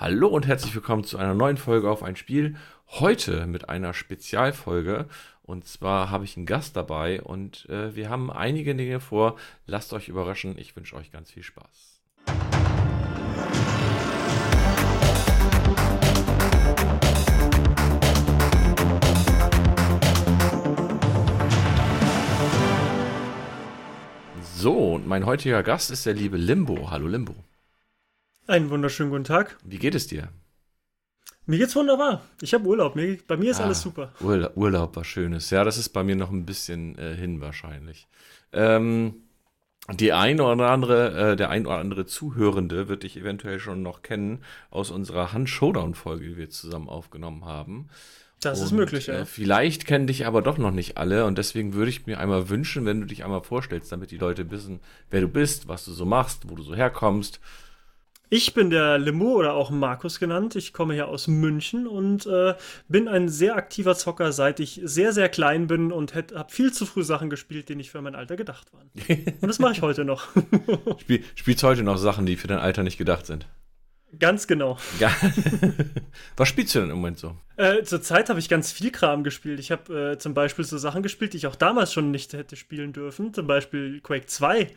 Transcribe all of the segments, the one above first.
Hallo und herzlich willkommen zu einer neuen Folge auf ein Spiel. Heute mit einer Spezialfolge. Und zwar habe ich einen Gast dabei und äh, wir haben einige Dinge vor. Lasst euch überraschen. Ich wünsche euch ganz viel Spaß. So, und mein heutiger Gast ist der liebe Limbo. Hallo Limbo. Einen wunderschönen guten Tag. Wie geht es dir? Mir geht's wunderbar. Ich habe Urlaub. Mir, bei mir ist Ah, alles super. Urlaub, Urlaub war schönes. Ja, das ist bei mir noch ein bisschen äh, hin wahrscheinlich. Ähm, die ein oder andere, äh, der ein oder andere Zuhörende wird dich eventuell schon noch kennen aus unserer Hand-Showdown-Folge, die wir zusammen aufgenommen haben. Das ist Und, möglich, ja. Äh, vielleicht kennen dich aber doch noch nicht alle und deswegen würde ich mir einmal wünschen, wenn du dich einmal vorstellst, damit die Leute wissen, wer du bist, was du so machst, wo du so herkommst. Ich bin der Limo oder auch Markus genannt. Ich komme hier aus München und äh, bin ein sehr aktiver Zocker, seit ich sehr, sehr klein bin und habe viel zu früh Sachen gespielt, die nicht für mein Alter gedacht waren. Und das mache ich heute noch. Spiel, spielst heute noch Sachen, die für dein Alter nicht gedacht sind. Ganz genau. Ja. was spielst du denn im Moment so? Äh, Zurzeit habe ich ganz viel Kram gespielt. Ich habe äh, zum Beispiel so Sachen gespielt, die ich auch damals schon nicht hätte spielen dürfen. Zum Beispiel Quake 2.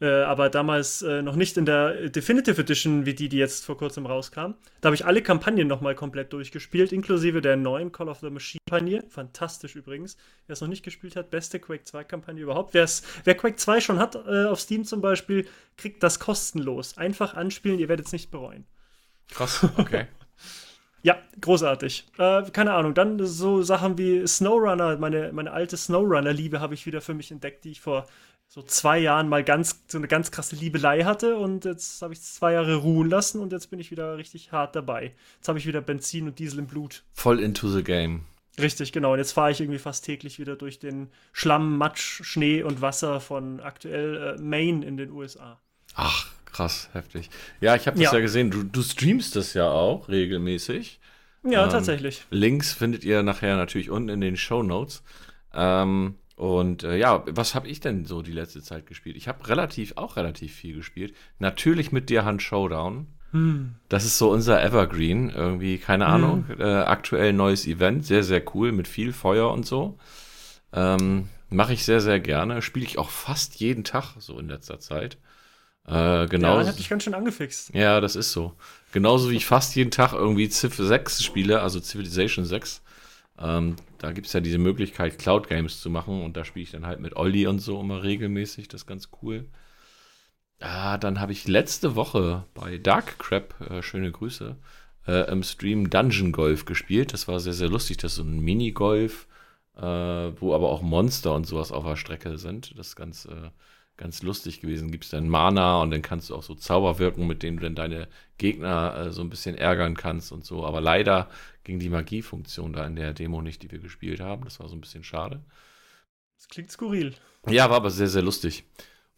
Äh, aber damals äh, noch nicht in der Definitive Edition, wie die, die jetzt vor kurzem rauskam. Da habe ich alle Kampagnen nochmal komplett durchgespielt, inklusive der neuen Call of the Machine-Kampagne. Fantastisch übrigens. Wer es noch nicht gespielt hat, beste Quake 2-Kampagne überhaupt. Wer's, wer Quake 2 schon hat, äh, auf Steam zum Beispiel, kriegt das kostenlos. Einfach anspielen, ihr werdet es nicht bereuen. Krass, okay. Ja, großartig. Äh, keine Ahnung. Dann so Sachen wie Snowrunner, meine, meine alte Snowrunner-Liebe habe ich wieder für mich entdeckt, die ich vor so zwei Jahren mal ganz, so eine ganz krasse Liebelei hatte. Und jetzt habe ich zwei Jahre ruhen lassen und jetzt bin ich wieder richtig hart dabei. Jetzt habe ich wieder Benzin und Diesel im Blut. Voll into the game. Richtig, genau. Und jetzt fahre ich irgendwie fast täglich wieder durch den Schlamm, Matsch, Schnee und Wasser von aktuell äh, Maine in den USA. Ach, krass, heftig. Ja, ich habe das ja. Ja. gesehen. Du, du streamst das ja auch regelmäßig. Ja, Ähm, tatsächlich. Links findet ihr nachher natürlich unten in den Show Notes. Ähm, und äh, ja, was habe ich denn so die letzte Zeit gespielt? Ich habe relativ, auch relativ viel gespielt. Natürlich mit dir Hand Showdown. Hm. Das ist so unser Evergreen, irgendwie, keine Ahnung. Äh, aktuell neues Event, sehr, sehr cool, mit viel Feuer und so. Ähm, Mache ich sehr, sehr gerne. Spiele ich auch fast jeden Tag so in letzter Zeit. Äh, genau. Ja, hat dich ganz schön angefixt. Ja, das ist so. Genauso wie ich fast jeden Tag irgendwie Civ 6 spiele, also Civilization 6. Ähm, da gibt es ja diese Möglichkeit, Cloud Games zu machen und da spiele ich dann halt mit Olli und so immer regelmäßig. Das ist ganz cool. Ah, dann habe ich letzte Woche bei Dark Crab, äh, schöne Grüße, äh, im Stream Dungeon Golf gespielt. Das war sehr, sehr lustig. Das ist so ein Minigolf, äh, wo aber auch Monster und sowas auf der Strecke sind. Das ist ganz, äh, ganz lustig gewesen. Gibt es dann Mana und dann kannst du auch so Zauber wirken, mit denen du dann deine Gegner äh, so ein bisschen ärgern kannst und so. Aber leider ging die Magiefunktion da in der Demo nicht, die wir gespielt haben. Das war so ein bisschen schade. Das klingt skurril. Ja, war aber sehr, sehr lustig.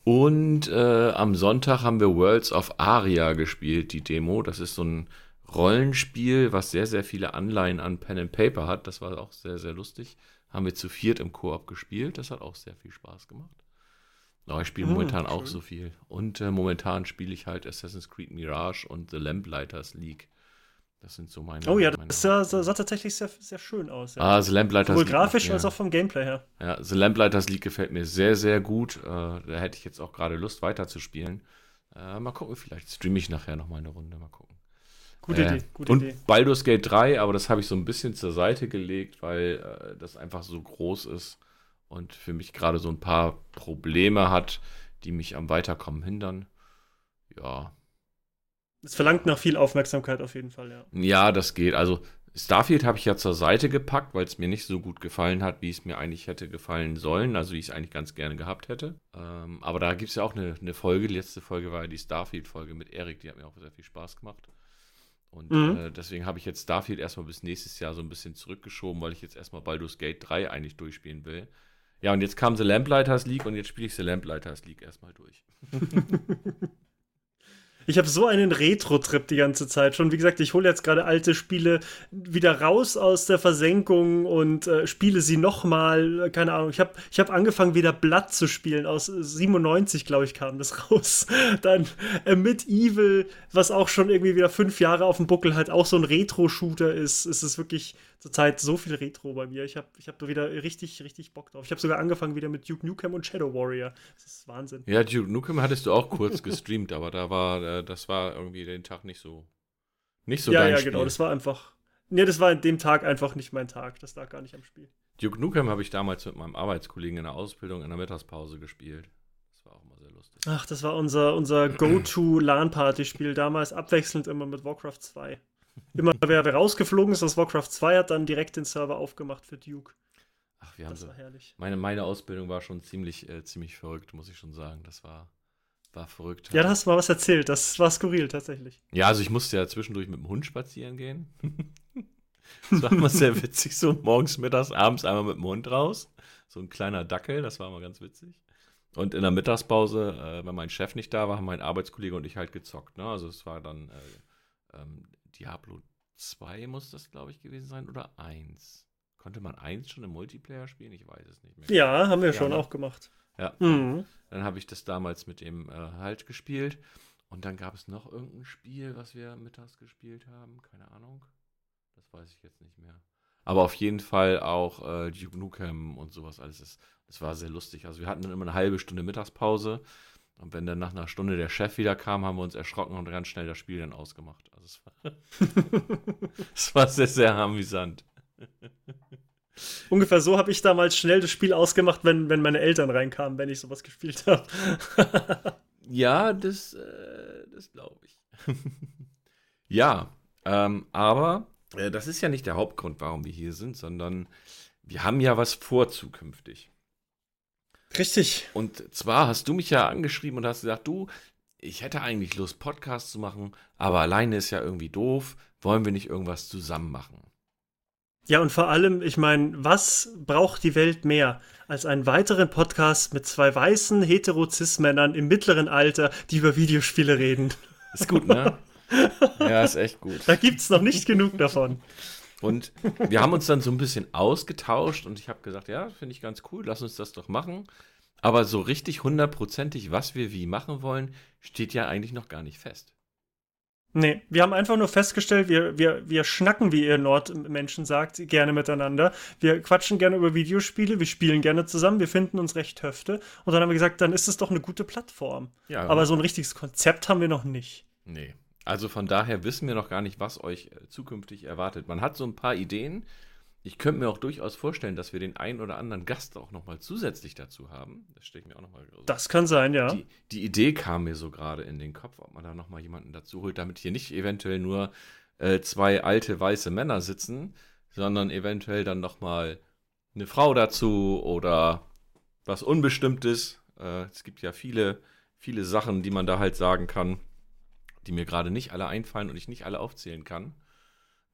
Und äh, am Sonntag haben wir Worlds of Aria gespielt, die Demo. Das ist so ein Rollenspiel, was sehr, sehr viele Anleihen an Pen and Paper hat. Das war auch sehr, sehr lustig. Haben wir zu viert im Koop gespielt. Das hat auch sehr viel Spaß gemacht. Aber ich spiele Hm, momentan auch schön. so viel. Und äh, momentan spiele ich halt Assassin's Creed Mirage und The Lamplighters League. Das sind so meine. Oh ja, meine das sah, sah, tatsächlich sehr, sehr schön aus. Ja. Ah, The Lamplighters Sowohl League macht grafisch mir- als auch vom Gameplay her. ja, The Lamplighters League gefällt mir sehr, sehr gut. Äh, da hätte ich jetzt auch gerade Lust weiterzuspielen. Äh, mal gucken, vielleicht streame ich nachher noch mal eine Runde. Mal gucken. Gute Äh, Idee, gute und Idee. Baldur's Gate 3, aber das habe ich so ein bisschen zur Seite gelegt, weil äh, das einfach so groß ist und für mich gerade so ein paar Probleme hat, die mich am Weiterkommen hindern. Ja, Es verlangt nach viel Aufmerksamkeit auf jeden Fall, ja. ja, das geht. Also Starfield habe ich ja zur Seite gepackt, weil es mir nicht so gut gefallen hat, wie es mir eigentlich hätte gefallen sollen, also wie ich es eigentlich ganz gerne gehabt hätte. Ähm, aber da gibt es ja auch eine, eine Folge, die letzte Folge war ja die Starfield-Folge mit Erik, die hat mir auch sehr viel Spaß gemacht. Und Mhm. äh, deswegen habe ich jetzt Starfield erstmal bis nächstes Jahr so ein bisschen zurückgeschoben, weil ich jetzt erstmal Baldur's Gate 3 eigentlich durchspielen will. Ja, und jetzt kam The Lamplighters League und jetzt spiele ich The Lamplighters League erstmal durch. Ich habe so einen Retro-Trip die ganze Zeit schon. Wie gesagt, ich hole jetzt gerade alte Spiele wieder raus aus der Versenkung und äh, spiele sie nochmal. Keine Ahnung. Ich habe ich hab angefangen, wieder Blatt zu spielen. Aus 97, glaube ich, kam das raus. Dann äh, Evil, was auch schon irgendwie wieder fünf Jahre auf dem Buckel hat, auch so ein Retro-Shooter ist. Es ist wirklich zurzeit so viel Retro bei mir. Ich habe ich hab wieder richtig, richtig Bock drauf. Ich habe sogar angefangen wieder mit Duke Nukem und Shadow Warrior. Das ist Wahnsinn. Ja, Duke Nukem hattest du auch kurz gestreamt, aber da war, äh, das war irgendwie den Tag nicht so, nicht so ja, dein ja, Spiel. genau. Das war einfach. Nee, das war an dem Tag einfach nicht mein Tag. Das lag gar nicht am Spiel. Duke Nukem habe ich damals mit meinem Arbeitskollegen in der Ausbildung in der Mittagspause gespielt. Das war auch immer sehr lustig. Ach, das war unser, unser Go-To-LAN-Party-Spiel damals, abwechselnd immer mit Warcraft 2. Immer wer, rausgeflogen ist aus Warcraft 2, hat dann direkt den Server aufgemacht für Duke. Ach, wir haben Das so. war herrlich. Meine, meine Ausbildung war schon ziemlich, äh, ziemlich verrückt, muss ich schon sagen. Das war, war verrückt. Ja, da hast du mal was erzählt. Das war skurril tatsächlich. Ja, also ich musste ja zwischendurch mit dem Hund spazieren gehen. das war immer sehr witzig, so morgens, mittags, abends einmal mit dem Hund raus. So ein kleiner Dackel, das war immer ganz witzig. Und in der Mittagspause, äh, wenn mein Chef nicht da war, haben mein Arbeitskollege und ich halt gezockt. Ne? Also es war dann äh, ähm, Diablo 2 muss das, glaube ich, gewesen sein oder 1. Konnte man 1 schon im Multiplayer spielen? Ich weiß es nicht mehr. Ja, haben wir Ja, schon ne? auch gemacht. Ja. Mhm. Dann habe ich das damals mit dem äh, halt gespielt. Und dann gab es noch irgendein Spiel, was wir mittags gespielt haben. Keine Ahnung. Das weiß ich jetzt nicht mehr. Aber auf jeden Fall auch äh, Duke Nukem und sowas alles. Das, das war sehr lustig. Also wir hatten dann immer eine halbe Stunde Mittagspause. Und wenn dann nach einer Stunde der Chef wieder kam, haben wir uns erschrocken und ganz schnell das Spiel dann ausgemacht. Also es war, es war sehr, sehr amüsant. Ungefähr so habe ich damals schnell das Spiel ausgemacht, wenn, wenn meine Eltern reinkamen, wenn ich sowas gespielt habe. Ja, das, äh, das glaube ich. ja, ähm, aber äh, das ist ja nicht der Hauptgrund, warum wir hier sind, sondern wir haben ja was vor zukünftig. Richtig. Und zwar hast du mich ja angeschrieben und hast gesagt, du, ich hätte eigentlich Lust, Podcasts zu machen, aber alleine ist ja irgendwie doof. Wollen wir nicht irgendwas zusammen machen? Ja, und vor allem, ich meine, was braucht die Welt mehr als einen weiteren Podcast mit zwei weißen hetero-cis-Männern im mittleren Alter, die über Videospiele reden? Ist gut, ne? ja, ist echt gut. Da gibt's noch nicht genug davon. Und wir haben uns dann so ein bisschen ausgetauscht und ich habe gesagt, ja, finde ich ganz cool, lass uns das doch machen. Aber so richtig hundertprozentig, was wir wie machen wollen, steht ja eigentlich noch gar nicht fest. Nee, wir haben einfach nur festgestellt, wir, wir, wir schnacken, wie ihr Nordmenschen sagt, gerne miteinander. Wir quatschen gerne über Videospiele, wir spielen gerne zusammen, wir finden uns recht höfte. Und dann haben wir gesagt, dann ist es doch eine gute Plattform. Ja, Aber so ein richtiges Konzept haben wir noch nicht. Nee. Also von daher wissen wir noch gar nicht, was euch äh, zukünftig erwartet. Man hat so ein paar Ideen. Ich könnte mir auch durchaus vorstellen, dass wir den einen oder anderen Gast auch nochmal zusätzlich dazu haben. Das stelle ich mir auch nochmal so. Das kann sein, ja. Die, die Idee kam mir so gerade in den Kopf, ob man da nochmal jemanden dazu holt, damit hier nicht eventuell nur äh, zwei alte weiße Männer sitzen, sondern eventuell dann nochmal eine Frau dazu oder was Unbestimmtes. Äh, es gibt ja viele, viele Sachen, die man da halt sagen kann, die mir gerade nicht alle einfallen und ich nicht alle aufzählen kann.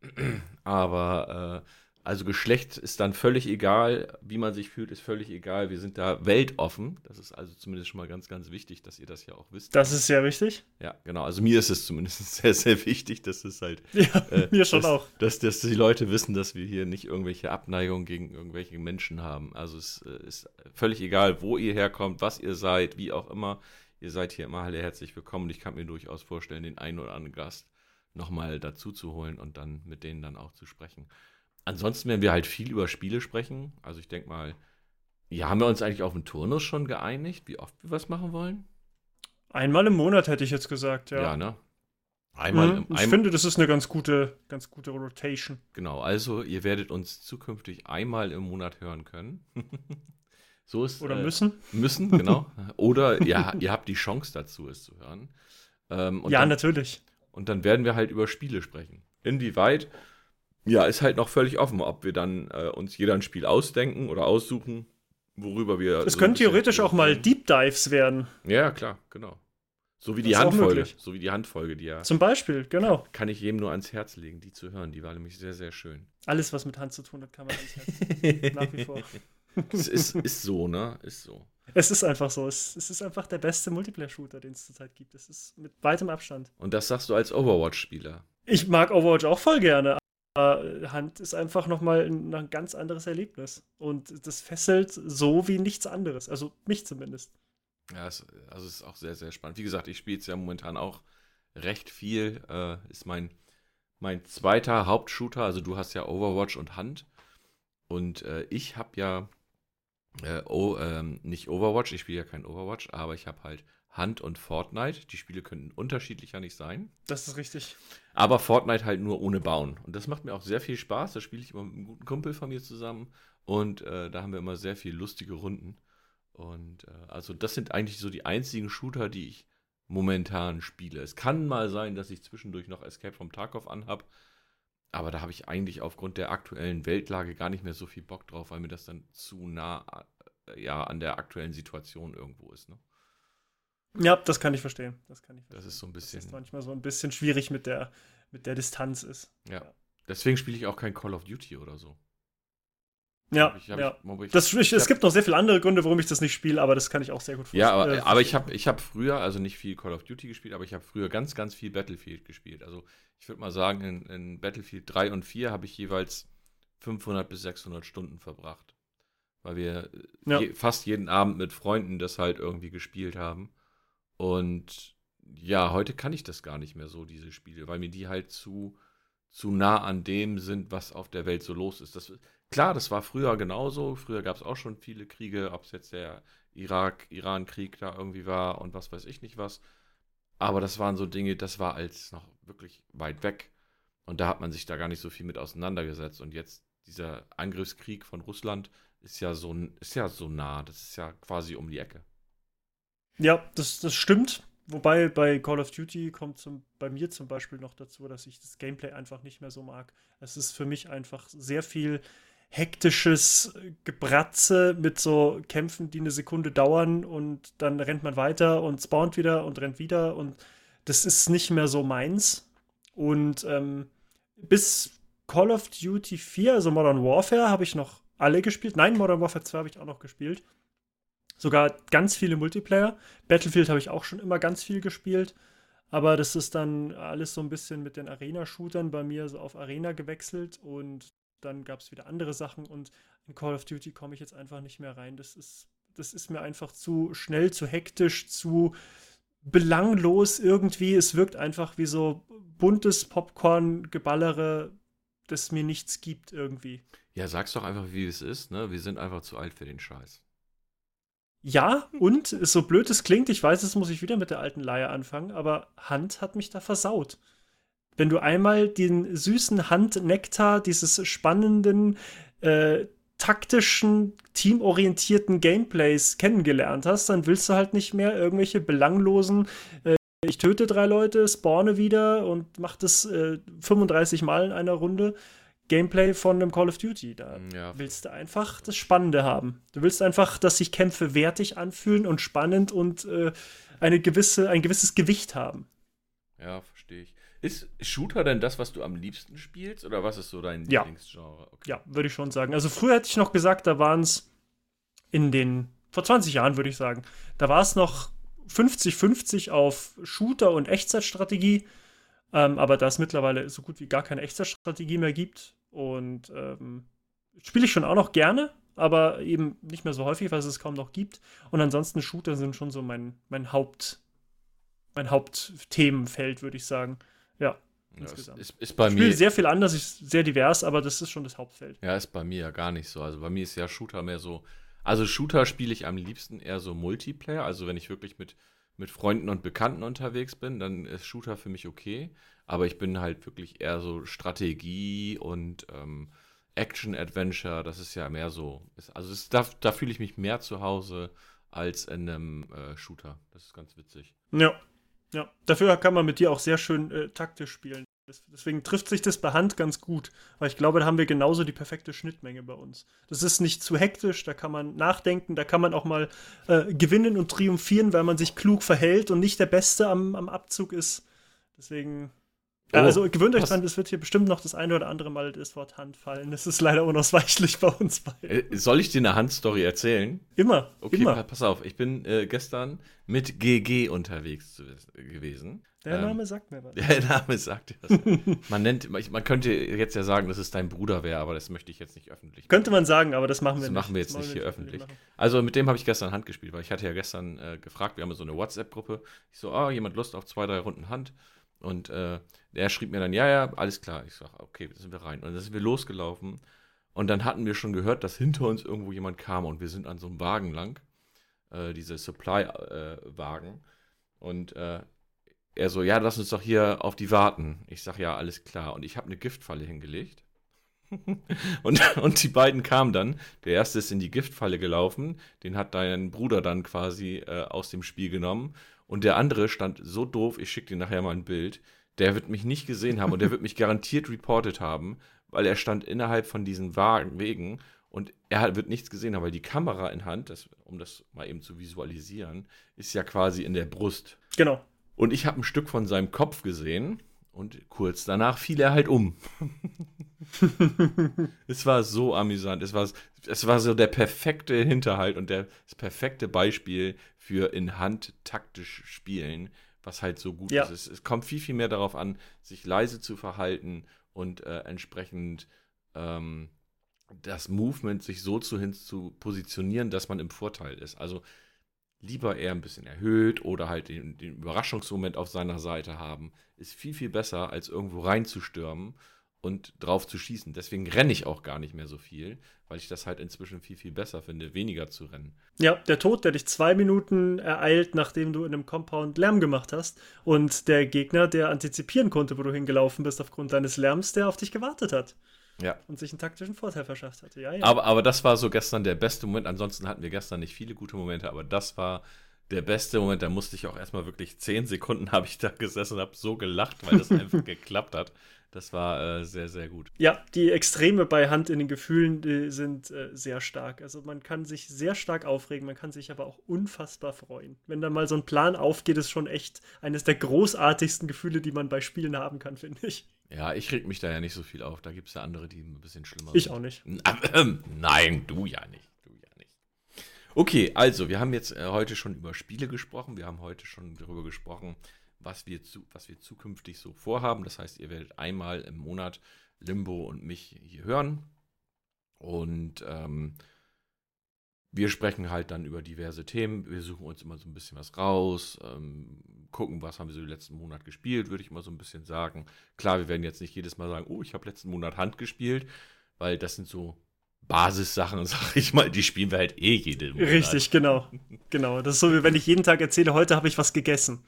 Aber äh, also Geschlecht ist dann völlig egal, wie man sich fühlt, ist völlig egal. Wir sind da weltoffen. Das ist also zumindest schon mal ganz, ganz wichtig, dass ihr das ja auch wisst. Das ist sehr wichtig. Ja, genau. Also mir ist es zumindest sehr, sehr wichtig, dass es halt, Ja, äh, mir schon dass, auch. Dass, dass die Leute wissen, dass wir hier nicht irgendwelche Abneigung gegen irgendwelche Menschen haben. Also es äh, ist völlig egal, wo ihr herkommt, was ihr seid, wie auch immer. Ihr seid hier immer alle herzlich willkommen. Ich kann mir durchaus vorstellen, den einen oder anderen Gast nochmal dazu zu holen und dann mit denen dann auch zu sprechen. Ansonsten werden wir halt viel über Spiele sprechen. Also ich denke mal, ja, haben wir uns eigentlich auf den Turnus schon geeinigt, wie oft wir was machen wollen? Einmal im Monat hätte ich jetzt gesagt, ja. Ja, ne? Einmal Mhm. im ich ein, finde, das ist eine ganz gute, ganz gute Rotation. Genau, also ihr werdet uns zukünftig einmal im Monat hören können. so ist Oder äh, müssen. Müssen, genau. Oder ja, ihr habt die Chance dazu, es zu hören. Ähm, ja, dann, natürlich. Und dann werden wir halt über Spiele sprechen. Inwieweit, ja, ist halt noch völlig offen, ob wir dann äh, uns jeder ein Spiel ausdenken oder aussuchen, worüber wir. Es so können theoretisch auch mal. Deep Dives werden. Ja, klar, genau. So wie die Das auch Handfolge. So wie die Handfolge, die ja. Zum Beispiel, genau. Kann ich jedem nur ans Herz legen, die zu hören. Die war nämlich sehr, sehr schön. Alles, was mit Hand zu tun hat, kann man ans Herz. Nach wie vor. Es ist, ist so, ne? Ist so. Es ist einfach so. Es, es ist einfach der beste Multiplayer-Shooter, den es zurzeit gibt. Es ist mit weitem Abstand. Und das sagst du als Overwatch-Spieler. Ich mag Overwatch auch voll gerne. Aber Hand ist einfach nochmal ein, ein ganz anderes Erlebnis. Und das fesselt so wie nichts anderes. Also mich zumindest. Ja, es, also es ist auch sehr, sehr spannend. Wie gesagt, ich spiele es ja momentan auch recht viel. Äh, ist mein, mein zweiter Hauptshooter. Also du hast ja Overwatch und Hand. Und äh, ich habe ja äh, oh, ähm, nicht Overwatch, ich spiele ja kein Overwatch, aber ich habe halt Hand und Fortnite. Die Spiele könnten unterschiedlicher nicht sein. Das ist richtig. Aber Fortnite halt nur ohne Bauen. Und das macht mir auch sehr viel Spaß. Da spiele ich immer mit einem guten Kumpel von mir zusammen. Und äh, da haben wir immer sehr viel lustige Runden. Und äh, also das sind eigentlich so die einzigen Shooter, die ich momentan spiele. Es kann mal sein, dass ich zwischendurch noch Escape from Tarkov anhab. Aber da habe ich eigentlich aufgrund der aktuellen Weltlage gar nicht mehr so viel Bock drauf, weil mir das dann zu nah äh, ja, an der aktuellen Situation irgendwo ist. Ne? Ja, das kann ich verstehen. Das kann ich verstehen. Das ist so ein bisschen. Das ist manchmal so ein bisschen schwierig mit der, mit der Distanz ist. Ja. ja. Deswegen spiele ich auch kein Call of Duty oder so. Ja, ich, ja. Ich, das, ich, es gibt noch sehr viele andere Gründe, warum ich das nicht spiele, aber das kann ich auch sehr gut verstehen. Ja, aber, äh, aber ich habe ich hab früher, also nicht viel Call of Duty gespielt, aber ich habe früher ganz, ganz viel Battlefield gespielt. Also ich würde mal sagen, in, in, Battlefield 3 und 4 habe ich jeweils 500 bis 600 Stunden verbracht. Weil wir ja. je, fast jeden Abend mit Freunden das halt irgendwie gespielt haben. Und ja, heute kann ich das gar nicht mehr so, diese Spiele, weil mir die halt zu, zu nah an dem sind, was auf der Welt so los ist. Das, Klar, das war früher genauso. Früher gab es auch schon viele Kriege, ob es jetzt der Irak-Iran-Krieg da irgendwie war und was weiß ich nicht was. Aber das waren so Dinge, das war als noch wirklich weit weg. Und da hat man sich da gar nicht so viel mit auseinandergesetzt. Und jetzt dieser Angriffskrieg von Russland ist ja so, ist ja so nah. Das ist ja quasi um die Ecke. Ja, das, das stimmt. Wobei bei Call of Duty kommt zum, bei mir zum Beispiel noch dazu, dass ich das Gameplay einfach nicht mehr so mag. Es ist für mich einfach sehr viel hektisches Gebratze mit so Kämpfen, die eine Sekunde dauern und dann rennt man weiter und spawnt wieder und rennt wieder und das ist nicht mehr so meins. Und ähm, bis Call of Duty 4, also Modern Warfare, habe ich noch alle gespielt. Nein, Modern Warfare 2 habe ich auch noch gespielt. Sogar ganz viele Multiplayer. Battlefield habe ich auch schon immer ganz viel gespielt. Aber das ist dann alles so ein bisschen mit den Arena-Shootern bei mir so auf Arena gewechselt und dann gab es wieder andere Sachen und in Call of Duty komme ich jetzt einfach nicht mehr rein. Das ist, das ist mir einfach zu schnell, zu hektisch, zu belanglos irgendwie. Es wirkt einfach wie so buntes Popcorn-Geballere, das mir nichts gibt irgendwie. Ja, sag's doch einfach, wie es ist, ne? Wir sind einfach zu alt für den Scheiß. Ja, und so blöd es klingt, ich weiß, jetzt muss ich wieder mit der alten Leier anfangen, aber Hand hat mich da versaut wenn du einmal den süßen Handnektar dieses spannenden, äh, taktischen, teamorientierten Gameplays kennengelernt hast, dann willst du halt nicht mehr irgendwelche belanglosen, äh, ich töte drei Leute, spawne wieder und mach das äh, 35 Mal in einer Runde. Gameplay von einem Call of Duty. Da ja. willst du einfach das Spannende haben. Du willst einfach, dass sich Kämpfe wertig anfühlen und spannend und äh, eine gewisse, ein gewisses Gewicht haben. Ja. Ist Shooter denn das, was du am liebsten spielst? Oder was ist so dein ja. Lieblingsgenre? Okay. Ja, würde ich schon sagen. Also früher hätte ich noch gesagt, da waren es in den, vor 20 Jahren würde ich sagen, da war es noch 50-50 auf Shooter und Echtzeitstrategie. Ähm, aber da es mittlerweile so gut wie gar keine Echtzeitstrategie mehr gibt und ähm, spiele ich schon auch noch gerne, aber eben nicht mehr so häufig, weil es es kaum noch gibt. Und ansonsten Shooter sind schon so mein, mein Haupt, mein Hauptthemenfeld, würde ich sagen. Ja, insgesamt. Ist, ist bei ich spiele sehr viel anders, ist sehr divers, aber das ist schon das Hauptfeld. Ja, ist bei mir ja gar nicht so. Also bei mir ist ja Shooter mehr so. Also Shooter spiele ich am liebsten eher so Multiplayer. Also wenn ich wirklich mit, mit Freunden und Bekannten unterwegs bin, dann ist Shooter für mich okay. Aber ich bin halt wirklich eher so Strategie und ähm, Action-Adventure. Das ist ja mehr so. Ist, also ist, da, da fühle ich mich mehr zu Hause als in einem äh, Shooter. Das ist ganz witzig. Ja, ja, dafür kann man mit dir auch sehr schön äh, taktisch spielen. Deswegen trifft sich das bei Hand ganz gut. Weil ich glaube, da haben wir genauso die perfekte Schnittmenge bei uns. Das ist nicht zu hektisch, da kann man nachdenken, da kann man auch mal äh, gewinnen und triumphieren, weil man sich klug verhält und nicht der Beste am, am Abzug ist. Deswegen, Oh, also gewöhnt euch dran, es wird hier bestimmt noch das eine oder andere Mal das Wort Hand fallen. Das ist leider unausweichlich bei uns beiden. Äh, soll ich dir eine Handstory erzählen? Immer. Okay, immer. pass auf. Ich bin äh, gestern mit GG unterwegs gewesen. Der Name ähm, sagt mir was. Der Name sagt dir was. man nennt, man könnte jetzt ja sagen, dass es dein Bruder wäre, aber das möchte ich jetzt nicht öffentlich. Machen. Könnte man sagen, aber das machen wir das nicht. machen wir jetzt nicht hier öffentlich. Also mit dem habe ich gestern Hand gespielt, weil ich hatte ja gestern äh, gefragt, wir haben so eine WhatsApp-Gruppe. Ich so, ah, oh, jemand Lust auf zwei, drei Runden Hand? Und äh, er schrieb mir dann, ja, ja, alles klar. Ich sage, okay, sind wir rein. Und dann sind wir losgelaufen. Und dann hatten wir schon gehört, dass hinter uns irgendwo jemand kam. Und wir sind an so einem Wagen lang, äh, diese Supply-Wagen. Äh, und äh, er so, ja, lass uns doch hier auf die warten. Ich sage, ja, alles klar. Und ich habe eine Giftfalle hingelegt. und, und die beiden kamen dann. Der erste ist in die Giftfalle gelaufen. Den hat dein Bruder dann quasi äh, aus dem Spiel genommen. Und der andere stand so doof, ich schicke dir nachher mal ein Bild. Der wird mich nicht gesehen haben und der wird mich garantiert reported haben, weil er stand innerhalb von diesen Wagen, Wegen und er wird nichts gesehen haben, weil die Kamera in Hand, das, um das mal eben zu visualisieren, ist ja quasi in der Brust. Genau. Und ich habe ein Stück von seinem Kopf gesehen und kurz danach fiel er halt um. es war so amüsant. Es war, es war so der perfekte Hinterhalt und der, das perfekte Beispiel für in Hand taktisch spielen, was halt so gut ja. ist. Es, es, kommt viel, viel mehr darauf an, sich leise zu verhalten und äh, entsprechend ähm, das Movement sich so zu hin zu positionieren, dass man im Vorteil ist. Also lieber eher ein bisschen erhöht oder halt den, den Überraschungsmoment auf seiner Seite haben, ist viel, viel besser, als irgendwo reinzustürmen und drauf zu schießen. Deswegen renne ich auch gar nicht mehr so viel, weil ich das halt inzwischen viel, viel besser finde, weniger zu rennen. Ja, der Tod, der dich zwei Minuten ereilt, nachdem du in einem Compound Lärm gemacht hast und der Gegner, der antizipieren konnte, wo du hingelaufen bist aufgrund deines Lärms, der auf dich gewartet hat. Ja. Und sich einen taktischen Vorteil verschafft hatte. Ja, ja. Aber, aber das war so gestern der beste Moment. Ansonsten hatten wir gestern nicht viele gute Momente, aber das war der beste Moment. Da musste ich auch erstmal wirklich zehn Sekunden habe ich da gesessen und habe so gelacht, weil das einfach geklappt hat. Das war äh, sehr, sehr gut. Ja, die Extreme bei Hand in den Gefühlen sind äh, sehr stark. Also man kann sich sehr stark aufregen, man kann sich aber auch unfassbar freuen. Wenn da mal so ein Plan aufgeht, ist schon echt eines der großartigsten Gefühle, die man bei Spielen haben kann, finde ich. Ja, ich reg mich da ja nicht so viel auf. Da gibt es ja andere, die ein bisschen schlimmer ich sind. Ich auch nicht. Nein, du ja nicht. Du ja nicht. Okay, also, wir haben jetzt äh, heute schon über Spiele gesprochen. Wir haben heute schon darüber gesprochen, was wir, zu, was wir zukünftig so vorhaben. Das heißt, ihr werdet einmal im Monat Limbo und mich hier hören. Und ähm, wir sprechen halt dann über diverse Themen. Wir suchen uns immer so ein bisschen was raus, ähm, gucken, was haben wir so den letzten Monat gespielt, würde ich mal so ein bisschen sagen. Klar, wir werden jetzt nicht jedes Mal sagen, oh, ich habe letzten Monat Hand gespielt, weil das sind so Basissachen, sag ich mal, die spielen wir halt eh jede Monat. Richtig, genau. Genau. Das ist so, wie wenn ich jeden Tag erzähle, heute habe ich was gegessen.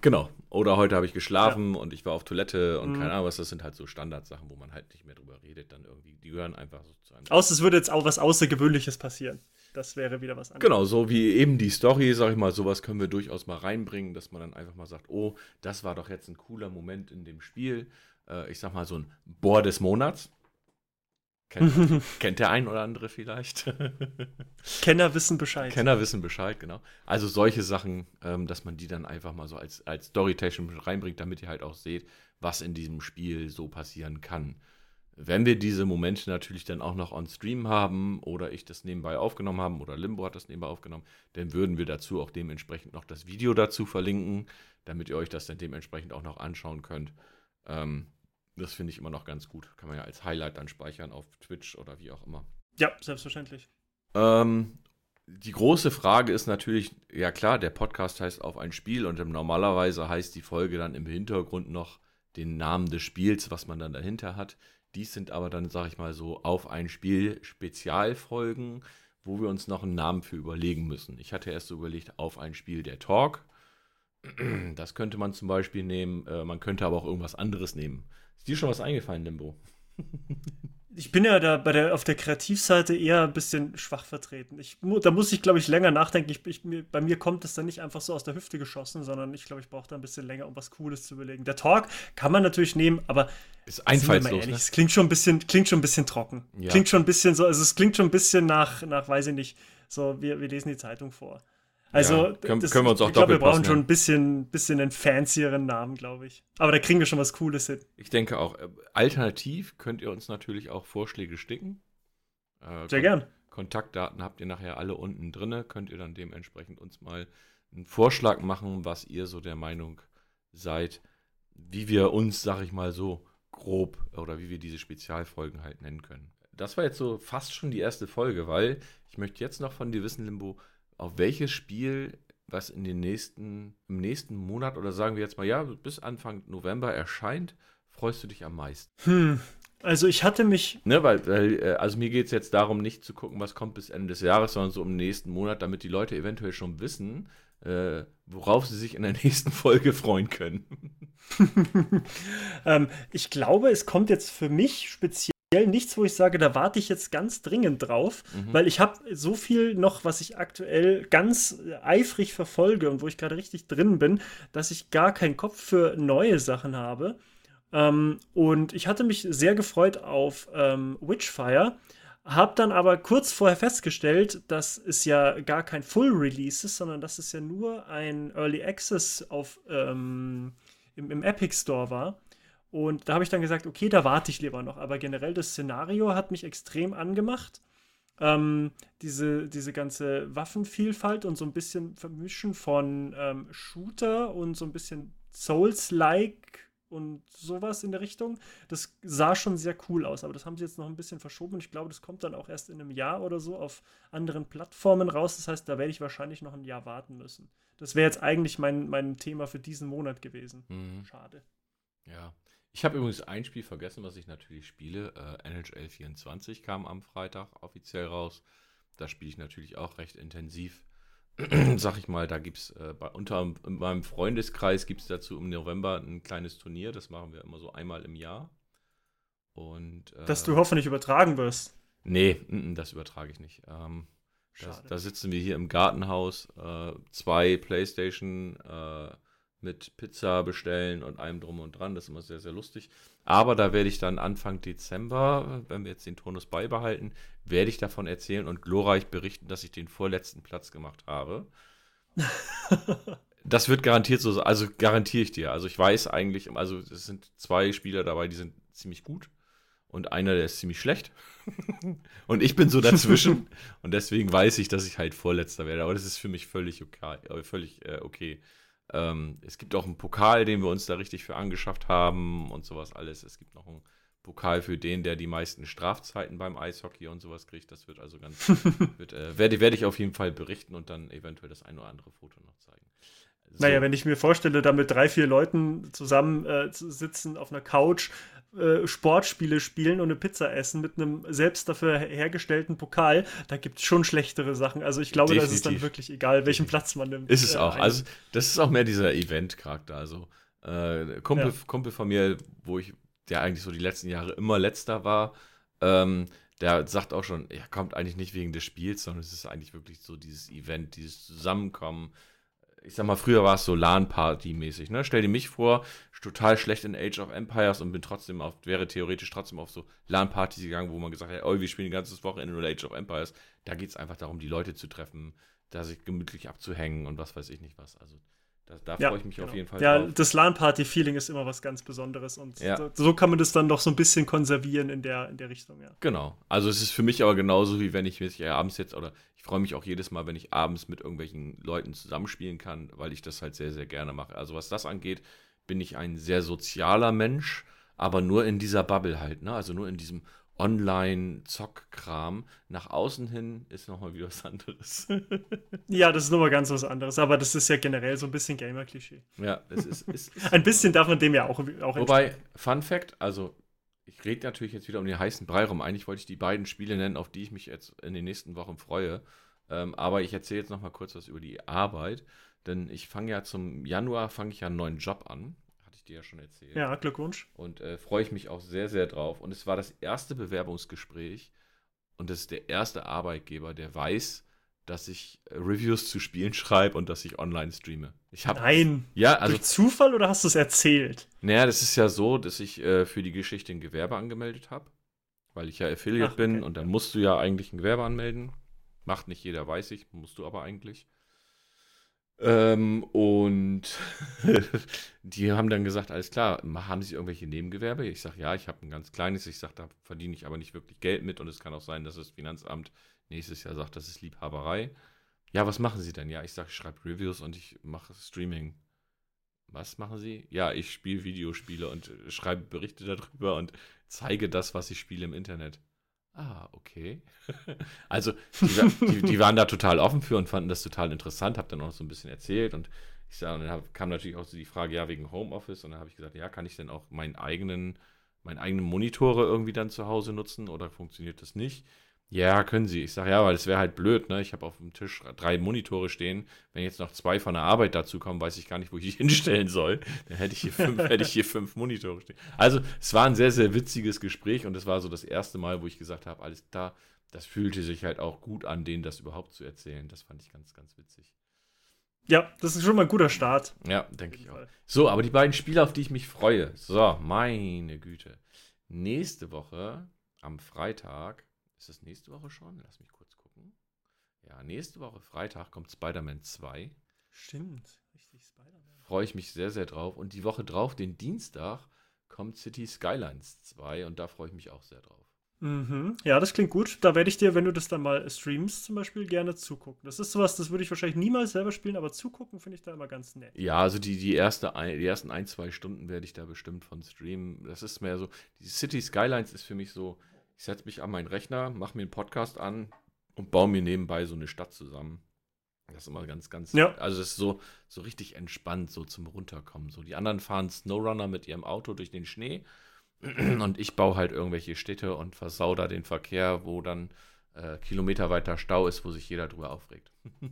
Genau. Oder heute habe ich geschlafen ja. und ich war auf Toilette und mhm. keine Ahnung was. Das sind halt so Standardsachen, wo man halt nicht mehr drüber redet. Dann irgendwie, die gehören einfach so zu einem. Außer es würde jetzt auch was Außergewöhnliches passieren. Das wäre wieder was anderes. Genau, so wie eben die Story, sag ich mal, sowas können wir durchaus mal reinbringen, dass man dann einfach mal sagt, oh, das war doch jetzt ein cooler Moment in dem Spiel. Äh, ich sag mal, so ein Bohr des Monats. Kennt, kennt der ein oder andere vielleicht? Kenner wissen Bescheid. Kenner wissen Bescheid, genau. Also solche Sachen, ähm, dass man die dann einfach mal so als, als Storytation reinbringt, damit ihr halt auch seht, was in diesem Spiel so passieren kann. Wenn wir diese Momente natürlich dann auch noch on Stream haben oder ich das nebenbei aufgenommen habe oder Limbo hat das nebenbei aufgenommen, dann würden wir dazu auch dementsprechend noch das Video dazu verlinken, damit ihr euch das dann dementsprechend auch noch anschauen könnt. Ähm, das finde ich immer noch ganz gut. Kann man ja als Highlight dann speichern auf Twitch oder wie auch immer. Ja, selbstverständlich. Ähm, die große Frage ist natürlich, ja klar, der Podcast heißt auf ein Spiel und normalerweise heißt die Folge dann im Hintergrund noch den Namen des Spiels, was man dann dahinter hat. Dies sind aber dann, sag ich mal so, auf ein Spiel Spezialfolgen, wo wir uns noch einen Namen für überlegen müssen. Ich hatte erst so überlegt, auf ein Spiel der Talk. Das könnte man zum Beispiel nehmen. Äh, man könnte aber auch irgendwas anderes nehmen. Ist dir schon was eingefallen, Limbo? ich bin ja da bei der, auf der Kreativseite eher ein bisschen schwach vertreten. Ich, da muss ich, glaube ich, länger nachdenken. Ich, ich, bei mir kommt es dann nicht einfach so aus der Hüfte geschossen, sondern ich glaube, ich brauche da ein bisschen länger, um was Cooles zu überlegen. Der Talk kann man natürlich nehmen, aber ist einfallslos. Ne? Es klingt schon ein bisschen, klingt schon ein bisschen trocken. Ja. Klingt schon ein bisschen so, also es klingt schon ein bisschen nach, nach weiß ich nicht, so, wir, wir lesen die Zeitung vor. Also, Ja, können- das, können wir uns auch ich glaube, wir brauchen schon ein bisschen, bisschen einen fancieren Namen, glaube ich. Aber da kriegen wir schon was Cooles hin. Ich denke auch, äh, alternativ könnt ihr uns natürlich auch Vorschläge sticken. Äh, Sehr Kon- gern. Kontaktdaten habt ihr nachher alle unten drinne. Könnt ihr dann dementsprechend uns mal einen Vorschlag machen, was ihr so der Meinung seid, wie wir uns, sag ich mal so, grob oder wie wir diese Spezialfolgen halt nennen können. Das war jetzt so fast schon die erste Folge, weil ich möchte jetzt noch von dir wissen, Limbo, auf welches Spiel, was in den nächsten, im nächsten Monat oder sagen wir jetzt mal, ja, bis Anfang November erscheint, freust du dich am meisten? Hm. Also ich hatte mich, Ne, weil, weil äh, also mir geht es jetzt darum, nicht zu gucken, was kommt bis Ende des Jahres, sondern so im nächsten Monat, damit die Leute eventuell schon wissen, äh, worauf sie sich in der nächsten Folge freuen können. ähm, ich glaube, es kommt jetzt für mich speziell nichts, wo ich sage, da warte ich jetzt ganz dringend drauf, Mhm. weil ich habe so viel noch, was ich aktuell ganz eifrig verfolge und wo ich gerade richtig drin bin, dass ich gar keinen Kopf für neue Sachen habe. Ähm, und ich hatte mich sehr gefreut auf ähm, Witchfire, habe dann aber kurz vorher festgestellt, dass es ja gar kein Full Release ist, sondern dass es ja nur ein Early Access auf, ähm, im, im Epic Store war. Und da habe ich dann gesagt, okay, da warte ich lieber noch. Aber generell das Szenario hat mich extrem angemacht. Ähm, diese, diese ganze Waffenvielfalt und so ein bisschen Vermischen von ähm, Shooter und so ein bisschen Souls-like und sowas in der Richtung. Das sah schon sehr cool aus, aber das haben sie jetzt noch ein bisschen verschoben und ich glaube, das kommt dann auch erst in einem Jahr oder so auf anderen Plattformen raus. Das heißt, da werde ich wahrscheinlich noch ein Jahr warten müssen. Das wäre jetzt eigentlich mein, mein Thema für diesen Monat gewesen. Mhm. Schade. Ja. Ich habe übrigens ein Spiel vergessen, was ich natürlich spiele. Äh, NHL 24 kam am Freitag offiziell raus. Da spiele ich natürlich auch recht intensiv. Sag ich mal, da gibt es äh, bei, unter in meinem Freundeskreis gibt es dazu im November ein kleines Turnier. Das machen wir immer so einmal im Jahr. Und, äh, Dass du hoffentlich übertragen wirst. Nee, mm, mm, das übertrage ich nicht. Ähm, da, Schade. da sitzen wir hier im Gartenhaus, äh, zwei Playstation äh, mit Pizza bestellen und allem drum und dran. Das ist immer sehr, sehr lustig. Aber da werde ich dann Anfang Dezember, wenn wir jetzt den Turnus beibehalten, werde ich davon erzählen und glorreich berichten, dass ich den vorletzten Platz gemacht habe. Das wird garantiert so sein. Also garantiere ich dir. Also ich weiß eigentlich, also es sind zwei Spieler dabei, die sind ziemlich gut. Und einer, der ist ziemlich schlecht. und ich bin so dazwischen. und deswegen weiß ich, dass ich halt Vorletzter werde. Aber das ist für mich völlig okay. Äh, völlig, äh, okay. Ähm, es gibt auch einen Pokal, den wir uns da richtig für angeschafft haben und sowas alles. Es gibt noch einen Pokal für den, der die meisten Strafzeiten beim Eishockey und sowas kriegt. Das wird also ganz, wird, äh, werde, werde ich auf jeden Fall berichten und dann eventuell das ein oder andere Foto noch zeigen. So. Naja, wenn ich mir vorstelle, da mit drei, vier Leuten zusammen äh, zu sitzen auf einer Couch, äh, Sportspiele spielen und eine Pizza essen mit einem selbst dafür her- hergestellten Pokal, da gibt es schon schlechtere Sachen. Also ich glaube, da ist es dann Definitiv. wirklich egal, welchen Platz man nimmt. Ist es äh, auch. ein. Also, das ist auch mehr dieser Event-Charakter. Also, äh, Kumpel, Ja. Kumpel von mir, wo ich, der eigentlich so die letzten Jahre immer letzter war, ähm, der sagt auch schon, er kommt eigentlich nicht wegen des Spiels, sondern es ist eigentlich wirklich so dieses Event, dieses Zusammenkommen. Ich sag mal, früher war es so LAN-Party-mäßig, ne? Stell dir mich vor, total schlecht in Age of Empires und bin trotzdem auf, wäre theoretisch trotzdem auf so LAN-Partys gegangen, wo man gesagt hat, oh, wir spielen ein ganzes Wochenende nur Age of Empires. Da geht es einfach darum, die Leute zu treffen, da sich gemütlich abzuhängen und was weiß ich nicht was. Also da, da Ja, freue ich mich auf genau. jeden Fall Ja, drauf. das LAN-Party-Feeling ist immer was ganz Besonderes und Ja. so, so kann man das dann doch so ein bisschen konservieren in der, in der Richtung, ja. Genau. Also es ist für mich aber genauso, wie wenn ich mich abends jetzt, oder ich freue mich auch jedes Mal, wenn ich abends mit irgendwelchen Leuten zusammenspielen kann, weil ich das halt sehr, sehr gerne mache. Also was das angeht, bin ich ein sehr sozialer Mensch, aber nur in dieser Bubble halt, ne? Also nur in diesem Online-Zock-Kram. Nach außen hin ist nochmal wieder was anderes. Ja, das ist nochmal ganz was anderes, aber das ist ja generell so ein bisschen Gamer-Klischee. ja, es ist, es ist Ein bisschen darf man dem ja auch, auch Wobei, Fun Fact, also ich rede natürlich jetzt wieder um den heißen Brei rum. Eigentlich wollte ich die beiden Spiele nennen, auf die ich mich jetzt in den nächsten Wochen freue. Ähm, aber ich erzähle jetzt noch mal kurz was über die Arbeit. Denn ich fange ja zum Januar, fange ich ja einen neuen Job an. Dir ja schon erzählt. Ja, Glückwunsch. Und äh, freue ich mich auch sehr, sehr drauf. Und es war das erste Bewerbungsgespräch. Und das ist der erste Arbeitgeber, der weiß, dass ich äh, Reviews zu Spielen schreibe und dass ich online streame. Ich habe Nein. ja, also Durch Zufall oder hast du es erzählt? naja, das ist ja so, dass ich äh, für die Geschichte ein Gewerbe angemeldet habe, weil ich ja Affiliate Ach, bin okay. und dann musst du ja eigentlich ein Gewerbe anmelden. Macht nicht jeder, weiß ich, musst du aber eigentlich. Ähm, und die haben dann gesagt, alles klar, haben Sie irgendwelche Nebengewerbe? Ich sage, ja, ich habe ein ganz kleines. Ich sage, da verdiene ich aber nicht wirklich Geld mit und es kann auch sein, dass das Finanzamt nächstes Jahr sagt, das ist Liebhaberei. Ja, was machen Sie denn? Ja, ich sage, ich schreibe Reviews und ich mache Streaming. Was machen Sie? Ja, ich spiele Videospiele und schreibe Berichte darüber und zeige das, was ich spiele im Internet. Ah, okay. also, die, die, die, waren da total offen für und fanden das total interessant, habe dann auch so ein bisschen erzählt und ich sag, und dann kam natürlich auch so die Frage, ja, wegen Homeoffice und dann habe ich gesagt, ja, kann ich denn auch meinen eigenen, meinen eigenen Monitore irgendwie dann zu Hause nutzen oder funktioniert das nicht? Ja, können Sie. Ich sage, ja, weil es wäre halt blöd, ne? Ich habe auf dem Tisch drei Monitore stehen. Wenn jetzt noch zwei von der Arbeit dazu kommen, weiß ich gar nicht, wo ich die hinstellen soll. Dann hätte ich hier fünf, hätte ich hier fünf Monitore stehen. Also, es war ein sehr, sehr witziges Gespräch und es war so das erste Mal, wo ich gesagt habe, alles klar, das fühlte sich halt auch gut an, denen das überhaupt zu erzählen. Das fand ich ganz, ganz witzig. Ja, das ist schon mal ein guter Start. Ja, denke ich auch. So, aber die beiden Spiele, auf die ich mich freue. So, meine Güte. Nächste Woche, am Freitag, ist das nächste Woche schon? Lass mich kurz gucken. Ja, nächste Woche Freitag kommt Spider-Man 2. Stimmt, richtig, Spider-Man. Freue ich mich sehr, sehr drauf. Und die Woche drauf, den Dienstag, kommt City Skylines 2 und da freue ich mich auch sehr drauf. Mhm. Ja, das klingt gut. Da werde ich dir, wenn du das dann mal streamst, zum Beispiel gerne zugucken. Das ist sowas, das würde ich wahrscheinlich niemals selber spielen, aber zugucken finde ich da immer ganz nett. Ja, also die, die, erste, die ersten ein, zwei Stunden werde ich da bestimmt von streamen. Das ist mehr so, die City Skylines ist für mich so, ich setze mich an meinen Rechner, mache mir einen Podcast an und baue mir nebenbei so eine Stadt zusammen. Das ist immer ganz, ganz. Ja. Also, es ist so, so richtig entspannt, so zum Runterkommen. So, die anderen fahren Snowrunner mit ihrem Auto durch den Schnee und ich baue halt irgendwelche Städte und versau da den Verkehr, wo dann äh, Kilometer weiter Stau ist, wo sich jeder drüber aufregt.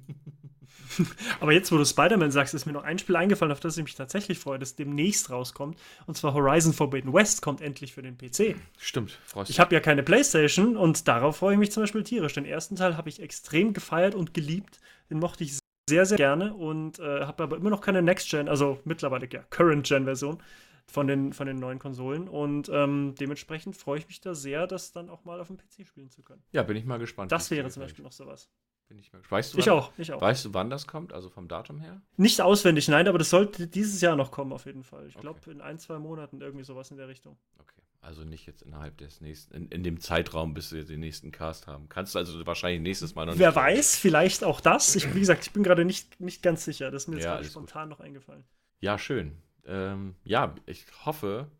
Aber jetzt, wo du Spider-Man sagst, ist mir noch ein Spiel eingefallen, auf das ich mich tatsächlich freue, das demnächst rauskommt. Und zwar Horizon Forbidden West kommt endlich für den PC. Stimmt, freust du Ich habe ja keine Playstation und darauf freue ich mich zum Beispiel tierisch. Den ersten Teil habe ich extrem gefeiert und geliebt. Den mochte ich sehr, sehr gerne und äh, habe aber immer noch keine Next-Gen, also mittlerweile ja Current-Gen-Version von den, von den neuen Konsolen. Und ähm, dementsprechend freue ich mich da sehr, das dann auch mal auf dem PC spielen zu können. Ja, bin ich mal gespannt. Das wäre zum Beispiel noch sowas. Bin ich mal Weißt du, ich auch, ich auch. Weißt du, wann das kommt? Also vom Datum her? Nicht auswendig, nein, aber das sollte dieses Jahr noch kommen, auf jeden Fall. Ich glaube, okay. in ein, zwei Monaten irgendwie sowas in der Richtung. Okay. Also nicht jetzt innerhalb des nächsten, in, in dem Zeitraum, bis wir den nächsten Cast haben. Kannst du also wahrscheinlich nächstes Mal noch Wer weiß, vielleicht auch das. Ich, wie gesagt, ich bin gerade nicht, nicht ganz sicher. Das ist mir jetzt ja, spontan gut. noch eingefallen. Ja, schön. Ähm, ja, ich hoffe,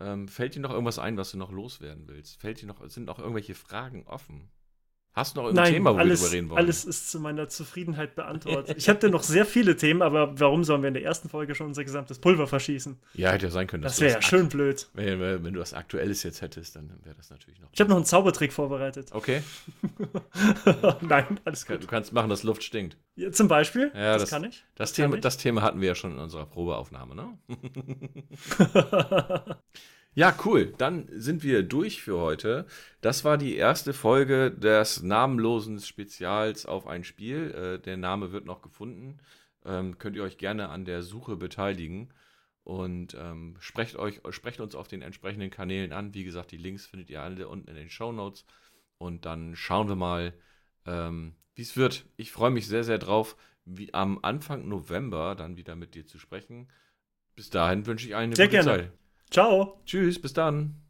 ähm, fällt dir noch irgendwas ein, was du noch loswerden willst? Fällt dir noch, sind noch irgendwelche Fragen offen? Hast du noch irgendein Nein, Thema, wo alles, wir drüber reden wollen? Alles ist zu meiner Zufriedenheit beantwortet. ich hätte noch sehr viele Themen, aber warum sollen wir in der ersten Folge schon unser gesamtes Pulver verschießen? Ja, hätte ja sein können. Das wäre ja schön blöd. Wenn, wenn, du was Aktuelles jetzt hättest, dann wäre das natürlich noch. Ich habe noch einen Zaubertrick vorbereitet. Okay. Nein, alles gut. Du kannst machen, dass Luft stinkt. Ja, zum Beispiel? Ja, das, das kann ich. Das, das Thema, kann ich. das Thema hatten wir ja schon in unserer Probeaufnahme, ne? Ja, cool. Dann sind wir durch für heute. Das war die erste Folge des namenlosen Spezials auf ein Spiel. Äh, der Name wird noch gefunden. Ähm, könnt ihr euch gerne an der Suche beteiligen und ähm, sprecht, euch, sprecht uns auf den entsprechenden Kanälen an. Wie gesagt, die Links findet ihr alle unten in den Show Notes. Und dann schauen wir mal, ähm, wie es wird. Ich freue mich sehr, sehr drauf, wie am Anfang November dann wieder mit dir zu sprechen. Bis dahin wünsche ich eine sehr gute gerne. Zeit. Ciao. Tschüss, bis dann.